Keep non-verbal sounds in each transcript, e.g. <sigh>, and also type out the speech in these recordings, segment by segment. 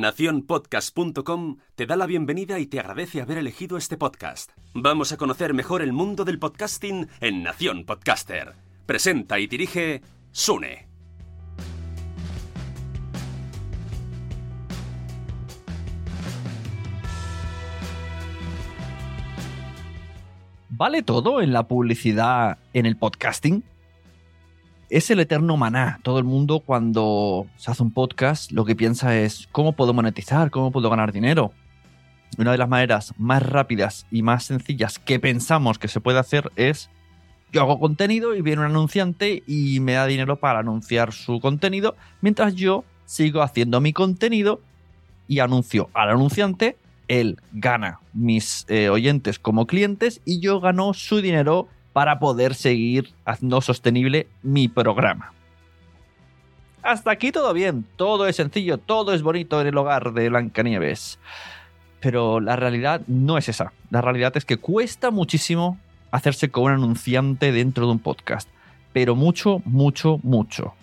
Naciónpodcast.com te da la bienvenida y te agradece haber elegido este podcast. Vamos a conocer mejor el mundo del podcasting en Nación Podcaster. Presenta y dirige Sune. ¿Vale todo en la publicidad en el podcasting? Es el eterno maná. Todo el mundo cuando se hace un podcast lo que piensa es cómo puedo monetizar, cómo puedo ganar dinero. Una de las maneras más rápidas y más sencillas que pensamos que se puede hacer es yo hago contenido y viene un anunciante y me da dinero para anunciar su contenido mientras yo sigo haciendo mi contenido y anuncio al anunciante, él gana mis eh, oyentes como clientes y yo gano su dinero para poder seguir haciendo sostenible mi programa. Hasta aquí todo bien, todo es sencillo, todo es bonito en el hogar de Blancanieves. Pero la realidad no es esa. La realidad es que cuesta muchísimo hacerse con un anunciante dentro de un podcast. Pero mucho, mucho, mucho.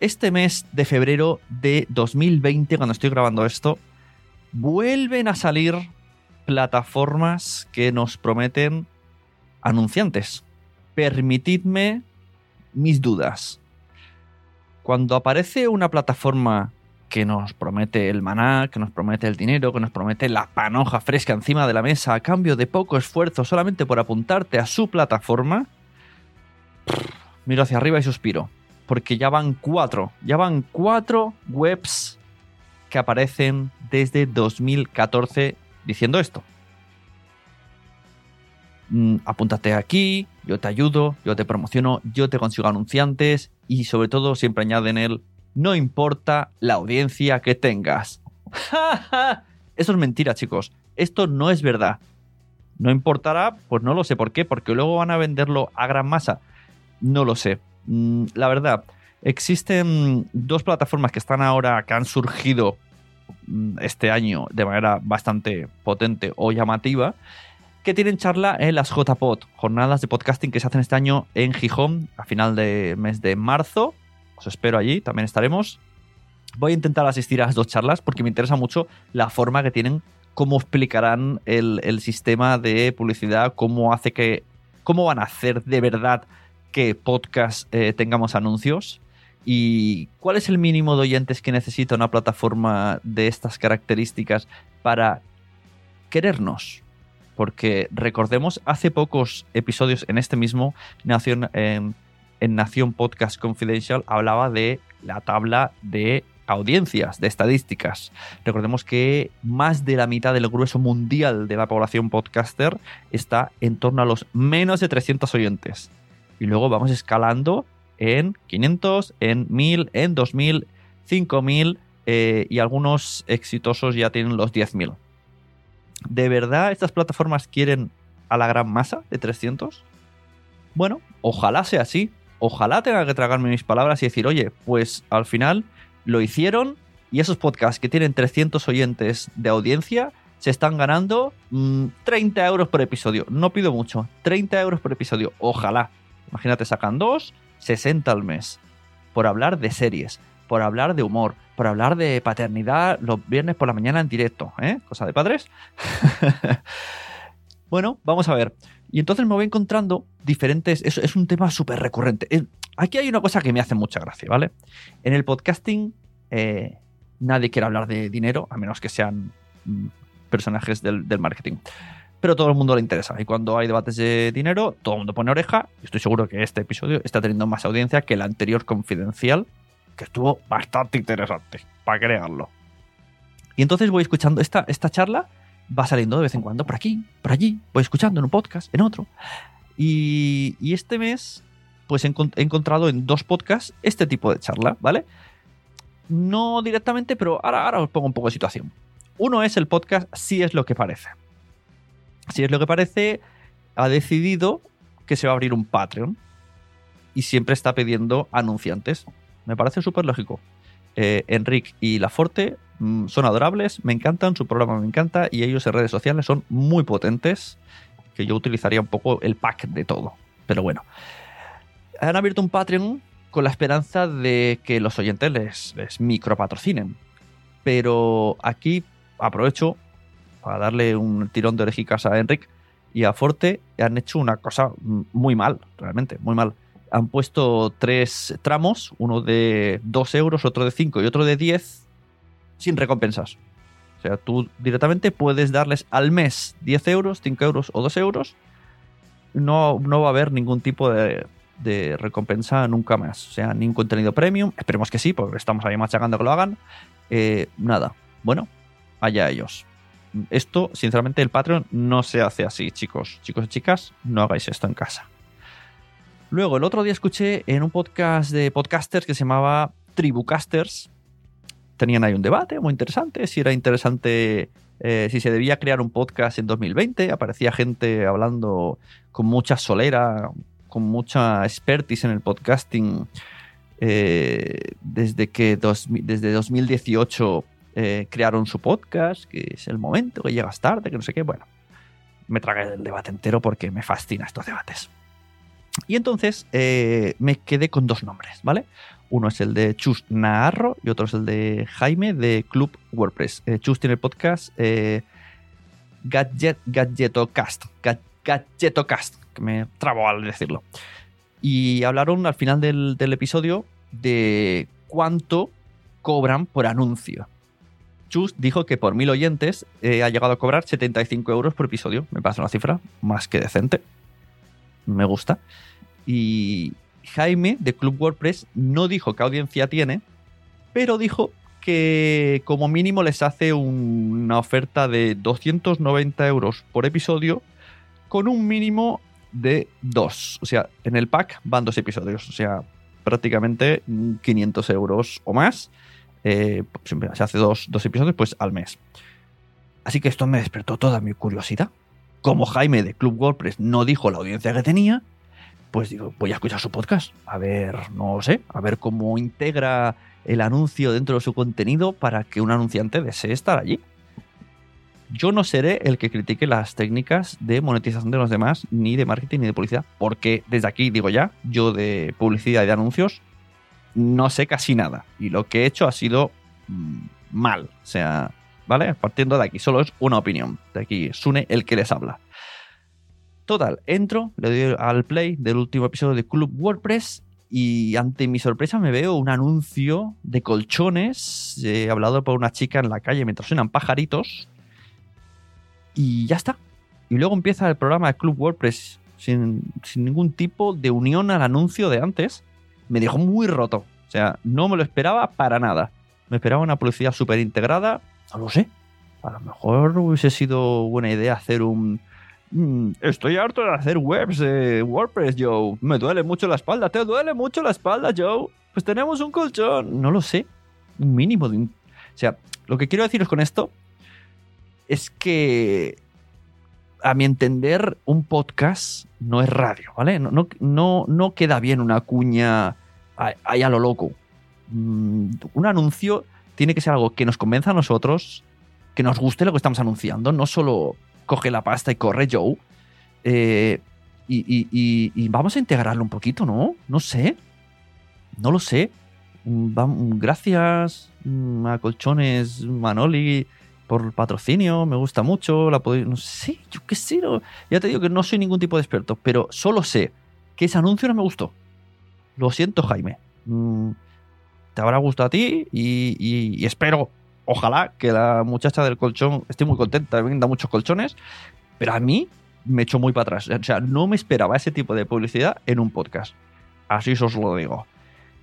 Este mes de febrero de 2020, cuando estoy grabando esto, vuelven a salir plataformas que nos prometen anunciantes. Permitidme mis dudas. Cuando aparece una plataforma que nos promete el maná, que nos promete el dinero, que nos promete la panoja fresca encima de la mesa a cambio de poco esfuerzo solamente por apuntarte a su plataforma, miro hacia arriba y suspiro. Porque ya van cuatro, ya van cuatro webs que aparecen desde 2014 diciendo esto. Mm, apúntate aquí, yo te ayudo, yo te promociono, yo te consigo anunciantes y sobre todo siempre añaden el no importa la audiencia que tengas. <laughs> Eso es mentira, chicos. Esto no es verdad. No importará, pues no lo sé por qué, porque luego van a venderlo a gran masa. No lo sé. Mm, la verdad, existen dos plataformas que están ahora, que han surgido mm, este año de manera bastante potente o llamativa que tienen charla en las JPod, jornadas de podcasting que se hacen este año en Gijón a final de mes de marzo. Os espero allí, también estaremos. Voy a intentar asistir a las dos charlas porque me interesa mucho la forma que tienen, cómo explicarán el, sistema de publicidad, cómo hace que. cómo van a hacer de verdad que podcast eh, tengamos anuncios. ¿Y cuál es el mínimo de oyentes que necesita una plataforma de estas características para querernos? Porque recordemos, hace pocos episodios en este mismo Nación, en, en Nación Podcast Confidential hablaba de la tabla de audiencias, de estadísticas. Recordemos que más de la mitad del grueso mundial de la población podcaster está en torno a los menos de 300 oyentes. Y luego vamos escalando en 500, en 1000, en 2000, 5000 eh, y algunos exitosos ya tienen los 10.000. ¿De verdad estas plataformas quieren a la gran masa de 300? Bueno, ojalá sea así. Ojalá tenga que tragarme mis palabras y decir, oye, pues al final lo hicieron y esos podcasts que tienen 300 oyentes de audiencia se están ganando 30 mm, euros por episodio. No pido mucho, 30 euros por episodio. Ojalá. Imagínate, sacan dos, 60 al mes. Por hablar de series, por hablar de humor, por hablar de paternidad los viernes por la mañana en directo, ¿eh? Cosa de padres. <laughs> bueno, vamos a ver. Y entonces me voy encontrando diferentes. Es, es un tema súper recurrente. Aquí hay una cosa que me hace mucha gracia, ¿vale? En el podcasting, eh, nadie quiere hablar de dinero, a menos que sean mm, personajes del, del marketing pero todo el mundo le interesa. Y cuando hay debates de dinero, todo el mundo pone oreja. Estoy seguro que este episodio está teniendo más audiencia que el anterior confidencial, que estuvo bastante interesante, para crearlo. Y entonces voy escuchando esta, esta charla, va saliendo de vez en cuando por aquí, por allí, voy escuchando en un podcast, en otro. Y, este mes, pues he, encontrado en dos podcasts este tipo de charla, ¿vale? No directamente, pero ahora, ahora os pongo un poco de situación. Uno es el podcast Si es lo que parece si es lo que parece, ha decidido que se va a abrir un Patreon y siempre está pidiendo anunciantes. Me parece súper lógico. Eh, Enric y Laforte mm, son adorables, me encantan, su programa me encanta y ellos en redes sociales son muy potentes, que yo utilizaría un poco el pack de todo. Pero bueno, han abierto un Patreon con la esperanza de que los oyentes les, les micropatrocinen. Pero aquí aprovecho para darle un tirón de orejicas a Enric y a Forte, han hecho una cosa muy mal, realmente, muy mal. Han puesto tres tramos, uno de 2 euros, otro de 5 y otro de 10, sin recompensas. O sea, tú directamente puedes darles al mes 10 euros, 5 euros o 2 euros. No, no va a haber ningún tipo de, recompensa nunca más. O sea, ningún contenido premium. Esperemos que sí, porque estamos ahí machacando que lo hagan. Eh, nada. Bueno, allá ellos esto, sinceramente, el Patreon no se hace así, chicos. Chicos y chicas, no hagáis esto en casa. Luego, el otro día escuché en un podcast de podcasters que se llamaba Tribucasters. Tenían ahí un debate muy interesante, si era interesante, eh, si se debía crear un podcast en 2020. Aparecía gente hablando con mucha solera, con mucha expertise en el podcasting. Eh, desde que desde 2018 eh, crearon su podcast, que es el momento, que llegas tarde, que no sé qué. Bueno, me tragué el debate entero porque me fascina estos debates. Y entonces eh, me quedé con dos nombres, ¿vale? Uno es el de Chus Naharro y otro es el de Jaime de Club WordPress. Eh, Chus tiene el podcast Gadget, Gadgetocast. Gadgetocast, que me trabo al decirlo. Y hablaron al final del, episodio de cuánto cobran por anuncio dijo que por mil oyentes eh, ha llegado a cobrar 75 euros por episodio. Me parece una cifra más que decente. Me gusta. Y Jaime de Club WordPress no dijo qué audiencia tiene, pero dijo que como mínimo les hace una oferta de 290 euros por episodio con un mínimo de dos. O sea, en el pack van dos episodios. O sea, prácticamente 500 euros o más eh, se hace dos, episodios pues al mes. Así que esto me despertó toda mi curiosidad. Como Jaime de Club WordPress no dijo la audiencia que tenía, pues digo, voy a escuchar su podcast. A ver, no sé, a ver cómo integra el anuncio dentro de su contenido para que un anunciante desee estar allí. Yo no seré el que critique las técnicas de monetización de los demás, ni de marketing, ni de publicidad, porque desde aquí digo ya, yo de publicidad y de anuncios no sé casi nada. Y lo que he hecho ha sido mm, mal. O sea, ¿vale? Partiendo de aquí, solo es una opinión. De aquí, Sune, el que les habla. Total, entro, le doy al play del último episodio de Club WordPress y ante mi sorpresa me veo un anuncio de colchones hablado por una chica en la calle mientras suenan pajaritos y ya está. Y luego empieza el programa de Club WordPress sin, sin ningún tipo de unión al anuncio de antes. Me dejó muy roto. O sea, no me lo esperaba para nada. Me esperaba una publicidad súper integrada. No lo sé. A lo mejor hubiese sido buena idea hacer un... "Mm, Estoy harto de hacer webs de WordPress, Joe. Me duele mucho la espalda. ¿Te duele mucho la espalda, Joe? Pues tenemos un colchón. No lo sé. Un mínimo de... un- O sea, lo que quiero deciros con esto es que a mi entender, un podcast no es radio, ¿vale? No, no, no, no queda bien una cuña ahí a lo loco. Mm, Un anuncio tiene que ser algo que nos convenza a nosotros, que nos guste lo que estamos anunciando, no solo coge la pasta y corre Joe. Eh, y, vamos a integrarlo un poquito, ¿no? No sé. No lo sé. Mm, Gracias mm, a Colchones Manoli por el patrocinio, me gusta mucho, la podéis, no sé, yo qué sé, ya te digo que no soy ningún tipo de experto, pero solo sé que ese anuncio no me gustó. Lo siento, Jaime. Mm, te habrá gustado a ti y, espero, ojalá, que la muchacha del colchón esté muy contenta, venda muchos colchones, pero a mí me echó muy para atrás. O sea, no me esperaba ese tipo de publicidad en un podcast. Así os lo digo.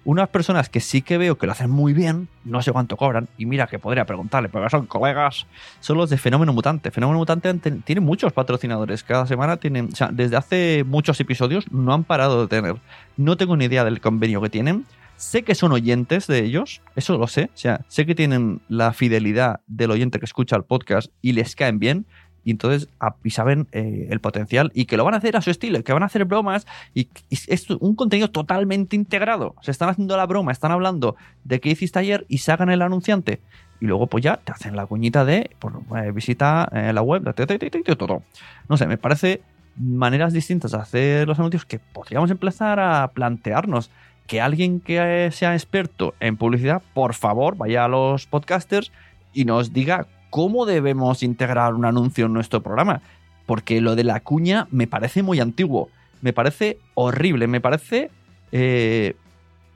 Unas personas que sí que veo que lo hacen muy bien, no sé cuánto cobran, y mira que podría preguntarle, pero son colegas, son los de Fenómeno Mutante. Fenómeno Mutante tiene muchos patrocinadores, cada semana tienen, o sea, desde hace muchos episodios no han parado de tener. No tengo ni idea del convenio que tienen. Sé que son oyentes de ellos, eso lo sé, o sea, sé que tienen la fidelidad del oyente que escucha el podcast y les caen bien, y entonces saben eh, el potencial y que lo van a hacer a su estilo, que van a hacer bromas y, es un contenido totalmente integrado. Se están haciendo la broma, están hablando de qué hiciste ayer y sacan el anunciante. Y luego pues ya te hacen la cuñita de pues, eh, visita eh, la web, de- todo. No sé, me parece maneras distintas de hacer los anuncios que podríamos empezar a plantearnos que alguien que eh, sea experto en publicidad, por favor, vaya a los podcasters y nos diga cómo debemos integrar un anuncio en nuestro programa. Porque lo de la cuña me parece muy antiguo. Me parece horrible. Me parece. eh,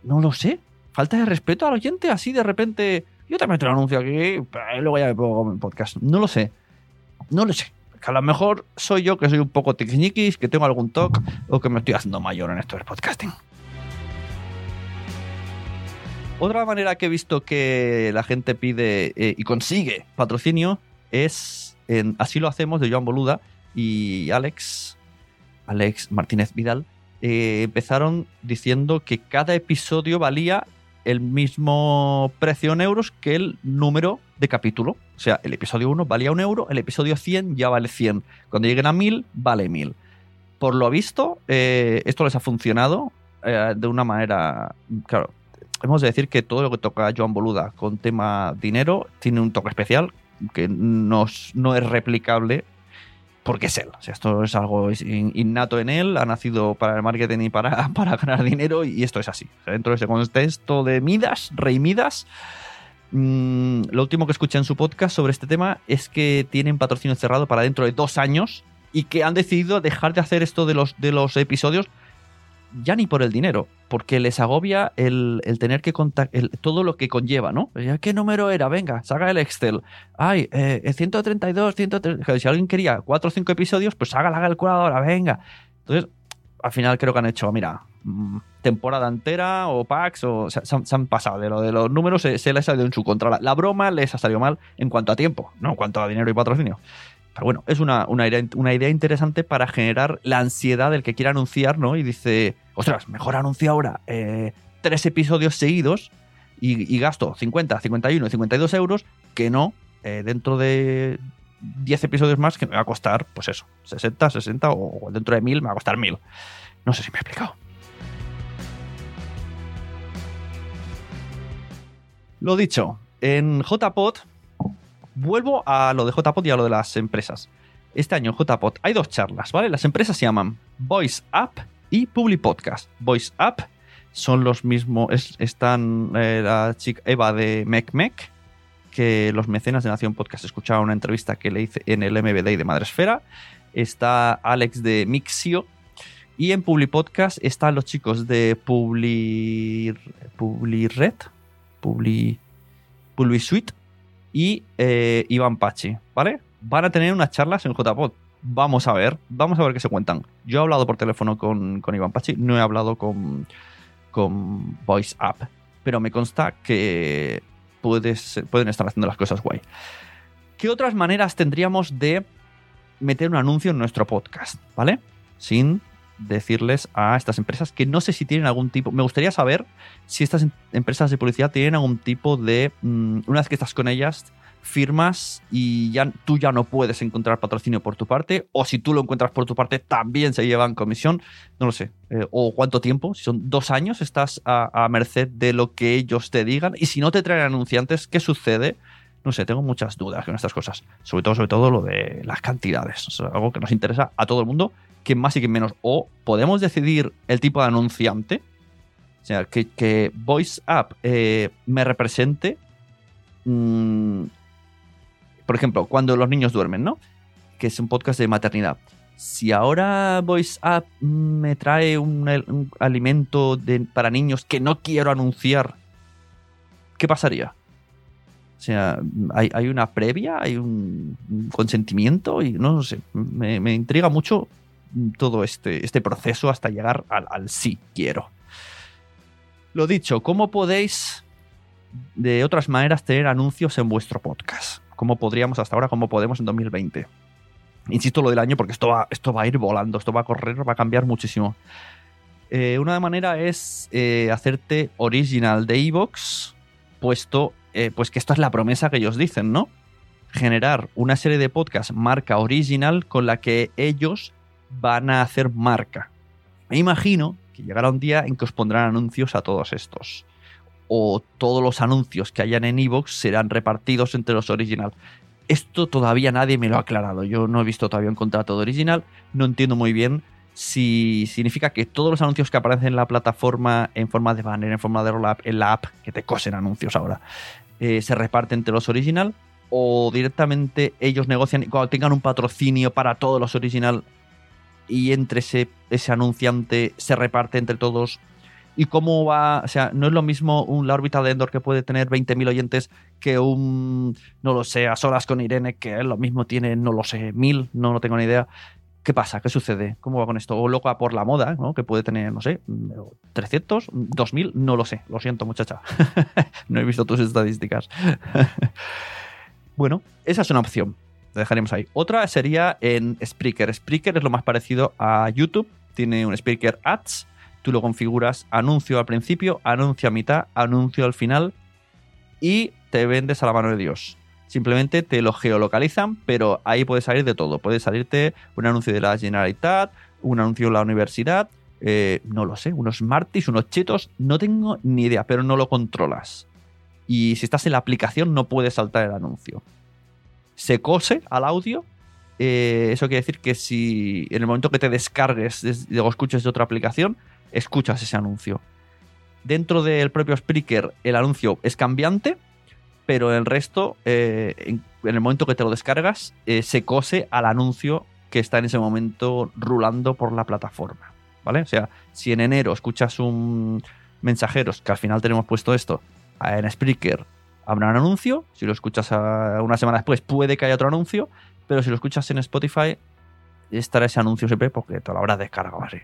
no lo sé. Falta de respeto al oyente. Así de repente. Yo te meto un anuncio aquí. pero luego ya me pongo en podcast. No lo sé. No lo sé. Que a lo mejor soy yo que soy un poco tiquisniquis, que tengo algún toque o que me estoy haciendo mayor en esto del podcasting. Otra manera que he visto que la gente pide eh, y consigue patrocinio es en Así lo hacemos de Joan Boluda y Alex, Alex Martínez Vidal, eh, empezaron diciendo que cada episodio valía el mismo precio en euros que el número de capítulo. O sea, el episodio 1 valía un euro, el episodio 100 ya vale 100. Cuando lleguen a 1000, vale 1000. Por lo visto, eh, esto les ha funcionado de una manera. Claro, hemos de decir que todo lo que toca Joan Boluda con tema dinero tiene un toque especial que no, es- replicable porque es él. O sea, esto es algo in- innato en él, ha nacido para el marketing y para, <laughs> para ganar dinero y esto es así. O sea, dentro de ese contexto de Midas, Rey Midas, mm, lo último que escuché en su podcast sobre este tema es que tienen patrocinio cerrado para dentro de dos años y que han decidido dejar de hacer esto de los, de los episodios ya ni por el dinero, porque les agobia el, el tener que contar todo lo que conlleva, ¿no? ¿Qué número era? Venga, saca el Excel. Ay, eh, 132, 130. Si alguien quería 4 o 5 episodios, pues haga la calculadora, venga. Entonces, al final creo que han hecho, mira, mm, temporada entera o packs, o, se, han, se han pasado de lo de los números, se, se les ha salido en su contra. La, la broma les ha salido mal en cuanto a tiempo, no en cuanto a dinero y patrocinio. Pero bueno, es una, una, idea, una idea interesante para generar la ansiedad del que quiera anunciar, ¿no? Y dice, ostras, mejor anuncio ahora eh, tres episodios seguidos y, y, gasto 50, 51, 52 euros que no eh, dentro de 10 episodios más que me va a costar, pues eso, 60, 60 o dentro de 1000 me va a costar 1000. No sé si me he explicado. Lo dicho, en JPod vuelvo a lo de JPod y a lo de las empresas. Este año en JPod hay dos charlas, ¿vale? Las empresas se llaman Voice App y Public Podcast. Voice App son los mismos, es, están eh, la chica Eva de MecMec, que los mecenas de Nación Podcast escucharon una entrevista que le hice en el MBD de Madresfera. Está Alex de Mixio, Y en PubliPodcast están los chicos de Publi, PubliRed, Publi, PubliSuite y eh, Iván Pachi, ¿vale? Van a tener unas charlas en JPod. Vamos a ver, vamos a ver qué se cuentan. Yo he hablado por teléfono con, con Iván Pachi, no he hablado con, con Voice App, pero me consta que puedes, pueden estar haciendo las cosas guay. ¿Qué otras maneras tendríamos de meter un anuncio en nuestro podcast? ¿Vale? Sin decirles a estas empresas que no sé si tienen algún tipo. Me gustaría saber si estas em- empresas de publicidad tienen algún tipo de. mm, una vez que estás con ellas, firmas y ya tú ya no puedes encontrar patrocinio por tu parte, o si tú lo encuentras por tu parte, también se llevan comisión. No lo sé. Eh, o cuánto tiempo, si son dos años, estás a, a merced de lo que ellos te digan. Y si no te traen anunciantes, ¿qué sucede? No sé, tengo muchas dudas con estas cosas. Sobre todo, sobre todo lo de las cantidades. Es algo que nos interesa a todo el mundo, que más y que menos. O podemos decidir el tipo de anunciante. O sea, que, que Voice App eh, me represente. mm, por ejemplo, cuando los niños duermen, ¿no? Que es un podcast de maternidad. Si ahora Voice App me trae un, alimento para niños que no quiero anunciar, ¿qué pasaría? O sea, hay, una previa, hay un, un consentimiento y no sé, me, me intriga mucho todo este, este proceso hasta llegar al, al sí quiero. Lo dicho, ¿cómo podéis de otras maneras tener anuncios en vuestro podcast? ¿Cómo podríamos hasta ahora? ¿Cómo podemos en 2020? Insisto lo del año porque esto va, esto va a ir volando, esto va a correr, va a cambiar muchísimo. Eh, una manera es eh, hacerte original de Evox, puesto eh, pues que esto es la promesa que ellos dicen, ¿no? Generar una serie de podcasts marca original con la que ellos van a hacer marca. Me imagino que llegará un día en que os pondrán anuncios a todos estos. O todos los anuncios que hayan en Evox serán repartidos entre los original. Esto todavía nadie me lo ha aclarado. Yo no he visto todavía un contrato de original. No entiendo muy bien si significa que todos los anuncios que aparecen en la plataforma en forma de banner, en forma de roll-up, en la app, que te cosen anuncios ahora, eh, se reparten entre los original o directamente ellos negocian y cuando tengan un patrocinio para todos los original y entre ese, ese anunciante se reparte entre todos y cómo va, o sea, no es lo mismo un, la órbita de Endor que puede tener 20.000 oyentes que un, no lo sé, a solas con Irene que lo mismo tiene, no lo sé, 1.000, no, no tengo ni idea. ¿Qué pasa? ¿Qué sucede? ¿Cómo va con esto? O loca por la moda, ¿no? Que puede tener, no sé, 300, 2000, no lo sé. Lo siento, muchacha. <laughs> no he visto tus estadísticas. <laughs> bueno, esa es una opción. La dejaremos ahí. Otra sería en Spreaker. Spreaker es lo más parecido a YouTube. Tiene un Spreaker Ads. Tú lo configuras anuncio al principio, anuncio a mitad, anuncio al final y te vendes a la mano de Dios simplemente te lo geolocalizan, pero ahí puede salir de todo. Puede salirte un anuncio de la Generalitat, un anuncio de la universidad, eh, no lo sé, unos Smarties, unos chetos, no tengo ni idea, pero no lo controlas. Y si estás en la aplicación no puedes saltar el anuncio. Se cose al audio. eh, eso quiere decir que si en el momento que te descargues des- o escuches de otra aplicación, escuchas ese anuncio. Dentro del propio Spreaker el anuncio es cambiante, pero el resto, eh, en, el momento que te lo descargas, eh, se cose al anuncio que está en ese momento rulando por la plataforma. ¿Vale? O sea, si en enero escuchas un mensajeros, que al final tenemos puesto esto, en Spreaker habrá un anuncio, si lo escuchas a- una semana después puede que haya otro anuncio, pero si lo escuchas en Spotify estará ese anuncio siempre porque te lo habrás descargado así.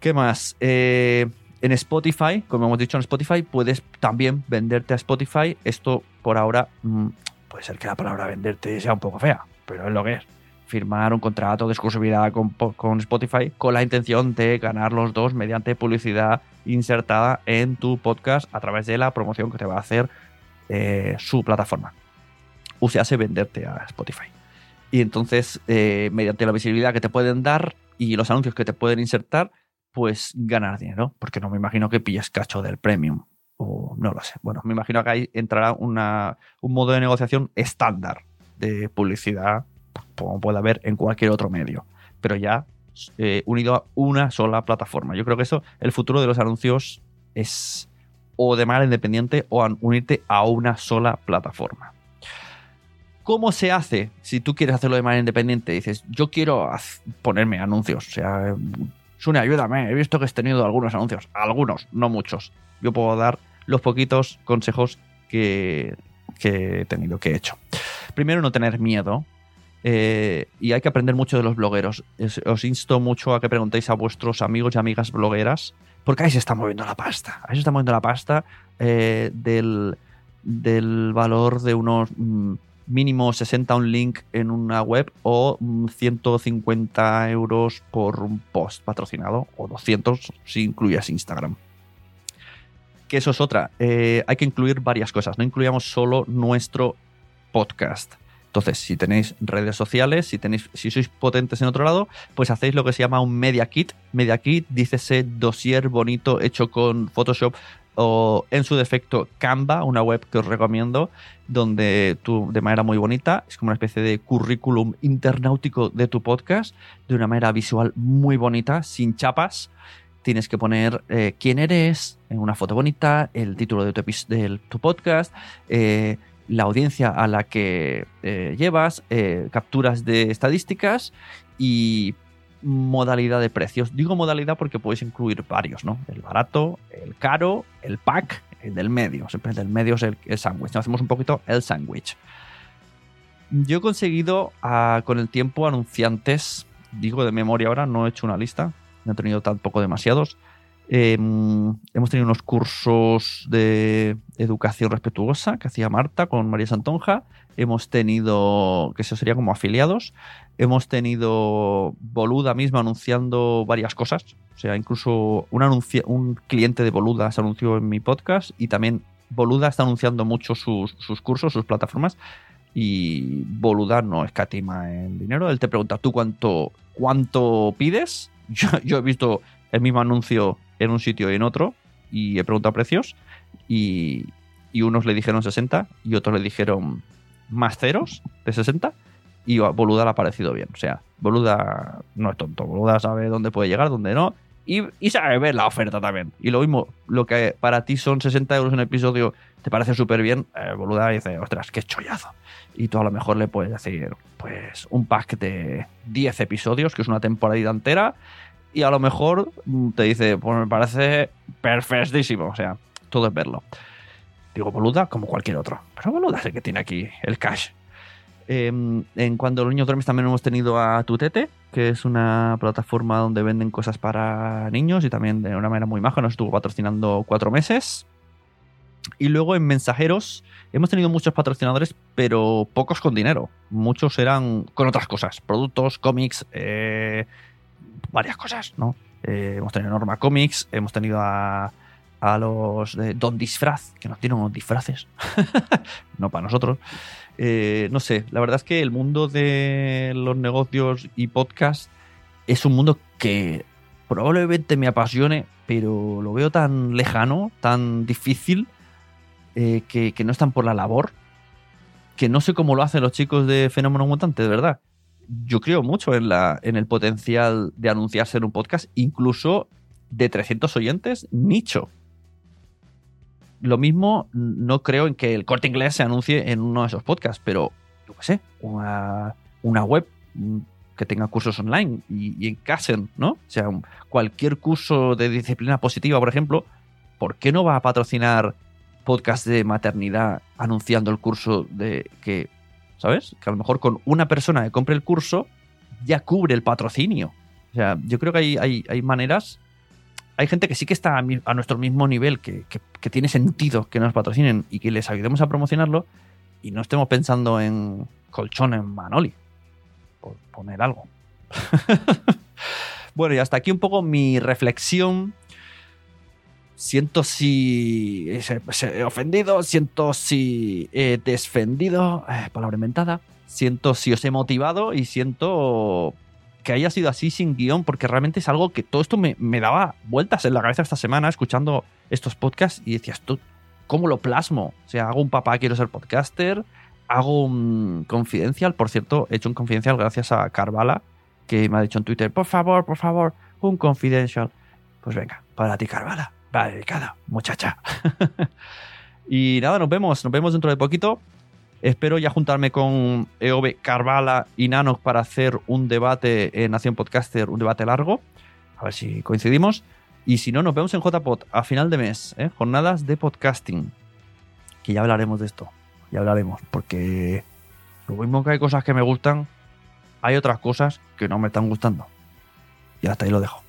¿Qué más? Eh, en Spotify, como hemos dicho en Spotify, puedes también venderte a Spotify. Esto por ahora mm, puede ser que la palabra venderte sea un poco fea, pero es lo que es. Firmar un contrato de exclusividad con, po- con Spotify con la intención de ganar los dos mediante publicidad insertada en tu podcast a través de la promoción que te va a hacer eh, su plataforma. O hace venderte a Spotify. Y entonces, eh, mediante la visibilidad que te pueden dar y los anuncios que te pueden insertar, pues ganar dinero, porque no me imagino que pilles cacho del premium. O no lo sé. Bueno, me imagino que ahí entrará una, un modo de negociación estándar de publicidad, como puede haber en cualquier otro medio, pero ya eh, unido a una sola plataforma. Yo creo que eso, el futuro de los anuncios es o de manera independiente o unirte a una sola plataforma. ¿Cómo se hace si tú quieres hacerlo de manera independiente? Dices, yo quiero ponerme anuncios. O sea, Sune, ayúdame. He visto que has tenido algunos anuncios. Algunos, no muchos. Yo puedo dar los poquitos consejos que, he tenido, que he hecho. Primero, no tener miedo. Eh, y hay que aprender mucho de los blogueros. os insto mucho a que preguntéis a vuestros amigos y amigas blogueras, porque ahí se está moviendo la pasta. Ahí se está moviendo la pasta eh, del, del, valor de unos mm, mínimo 60 un link en una web o 150 euros por un post patrocinado o 200 si incluyas Instagram. Que eso es otra. Eh, hay que incluir varias cosas. No incluyamos solo nuestro podcast. Entonces, si tenéis redes sociales, si tenéis, si sois potentes en otro lado, pues hacéis lo que se llama un media kit. Media kit, ese dossier bonito hecho con Photoshop o en su defecto Canva, una web que os recomiendo, donde tú de manera muy bonita, es como una especie de currículum internautico de tu podcast, de una manera visual muy bonita, sin chapas. Tienes que poner eh, quién eres, en una foto bonita, el título de tu, de tu podcast, eh, la audiencia a la que eh, llevas, capturas de estadísticas y modalidad de precios. Digo modalidad porque podéis incluir varios, ¿no? El barato, el caro, el pack, el del medio. Siempre el del medio es el, sándwich. Nos hacemos un poquito el sándwich. Yo he conseguido ah, con el tiempo anunciantes, digo de memoria ahora, no he hecho una lista, no he tenido tampoco demasiados. Em, hemos tenido unos cursos de educación respetuosa que hacía Marta con María Santonja. Hemos tenido, que eso sería como afiliados. Hemos tenido Boluda misma anunciando varias cosas. O sea, incluso un, cliente de Boluda se anunció en mi podcast y también Boluda está anunciando mucho sus, cursos, sus plataformas. Y Boluda no escatima en dinero. Él te pregunta, ¿tú cuánto, cuánto pides? <laughs> yo he visto el mismo anuncio en un sitio y en otro y he preguntado precios y, unos le dijeron 60 y otros le dijeron más ceros de 60 y Boluda le ha parecido bien. O sea, Boluda no es tonto, Boluda sabe dónde puede llegar, dónde no y, sabe ver la oferta también. Y lo mismo, lo que para ti son 60 euros en episodio te parece súper bien, eh, Boluda dice, ostras, qué chollazo. Y tú a lo mejor le puedes decir, pues, un pack de 10 episodios, que es una temporada entera, y a lo mejor te dice, pues me parece perfectísimo. O sea, todo es verlo. Digo, boluda como cualquier otro. Pero boluda es el que tiene aquí el cash. Em, en Cuando los niños duermen también hemos tenido a Tutete, que es una plataforma donde venden cosas para niños y también de una manera muy maja. Nos estuvo patrocinando cuatro meses. Y luego en mensajeros hemos tenido muchos patrocinadores, pero pocos con dinero. Muchos eran con otras cosas, productos, cómics, eh, varias cosas, ¿no? Eh, hemos tenido Norma Comics, hemos tenido a, los de Don Disfraz, que nos tienen unos disfraces, <laughs> no para nosotros. Eh, no sé, la verdad es que el mundo de los negocios y podcast es un mundo que probablemente me apasione, pero lo veo tan lejano, tan difícil, eh, que, que, no están por la labor, que no sé cómo lo hacen los chicos de Fenómeno Mutante, de verdad yo creo mucho en, la, en el potencial de anunciarse en un podcast, incluso de 300 oyentes, nicho. Lo mismo, no creo en que el corte inglés se anuncie en uno de esos podcasts, pero yo qué sé, una, web que tenga cursos online y, y encasen, ¿no? O sea, cualquier curso de disciplina positiva, por ejemplo, ¿por qué no va a patrocinar podcast de maternidad anunciando el curso de que ¿sabes? Que a lo mejor con una persona que compre el curso ya cubre el patrocinio. O sea, yo creo que hay, hay, maneras. Hay gente que sí que está a, nuestro mismo nivel, que, tiene sentido que nos patrocinen y que les ayudemos a promocionarlo y no estemos pensando en colchón en Manoli, por poner algo. <laughs> bueno, y hasta aquí un poco mi reflexión siento si he ofendido, siento si he desfendido, eh, palabra inventada, siento si os he motivado y siento que haya sido así sin guion, porque realmente es algo que todo esto me, daba vueltas en la cabeza esta semana escuchando estos podcasts y decías, tú, ¿cómo lo plasmo? O sea, hago un papá, quiero ser podcaster, hago un confidencial, por cierto, he hecho un confidencial gracias a Carvala, que me ha dicho en Twitter, por favor, por favor, un confidencial. Pues venga, para ti, Carvala dedicada, muchacha. <laughs> y nada, nos vemos, nos vemos dentro de poquito. Espero ya juntarme con EOB Carvala y Nanoc para hacer un debate en Nación Podcaster, un debate largo. A ver si coincidimos. Y si no, nos vemos en JPod a final de mes, ¿eh? jornadas de podcasting. Que ya hablaremos de esto. Ya hablaremos, porque lo mismo que hay cosas que me gustan, hay otras cosas que no me están gustando. Y hasta ahí lo dejo.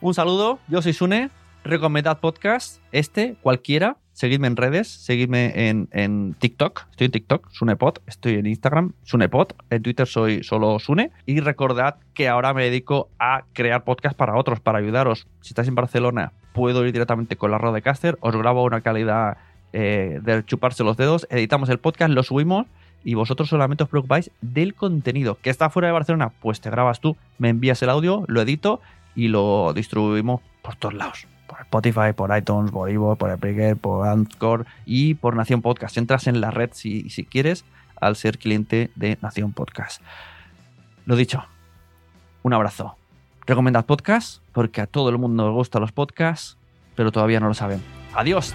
Un saludo, yo soy Sune, recomendad podcast, este, cualquiera, seguidme en redes, seguidme en, en TikTok, estoy en TikTok, Sunepod, estoy en Instagram, Sunepod, en Twitter soy solo Sune, y recordad que ahora me dedico a crear podcast para otros, para ayudaros. Si estáis en Barcelona, puedo ir directamente con la Rodecaster, os grabo una calidad eh, de chuparse los dedos, editamos el podcast, lo subimos y vosotros solamente os preocupáis del contenido. Que está fuera de Barcelona, pues te grabas tú, me envías el audio, lo edito y lo distribuimos por todos lados. Por Spotify, por iTunes, por Ivo, por Spreaker, por Anchor y por Nación Podcast. Entras en la red si, si quieres al ser cliente de Nación Podcast. Lo dicho, un abrazo. Recomendad podcast porque a todo el mundo le gustan los podcasts, pero todavía no lo saben. Adiós.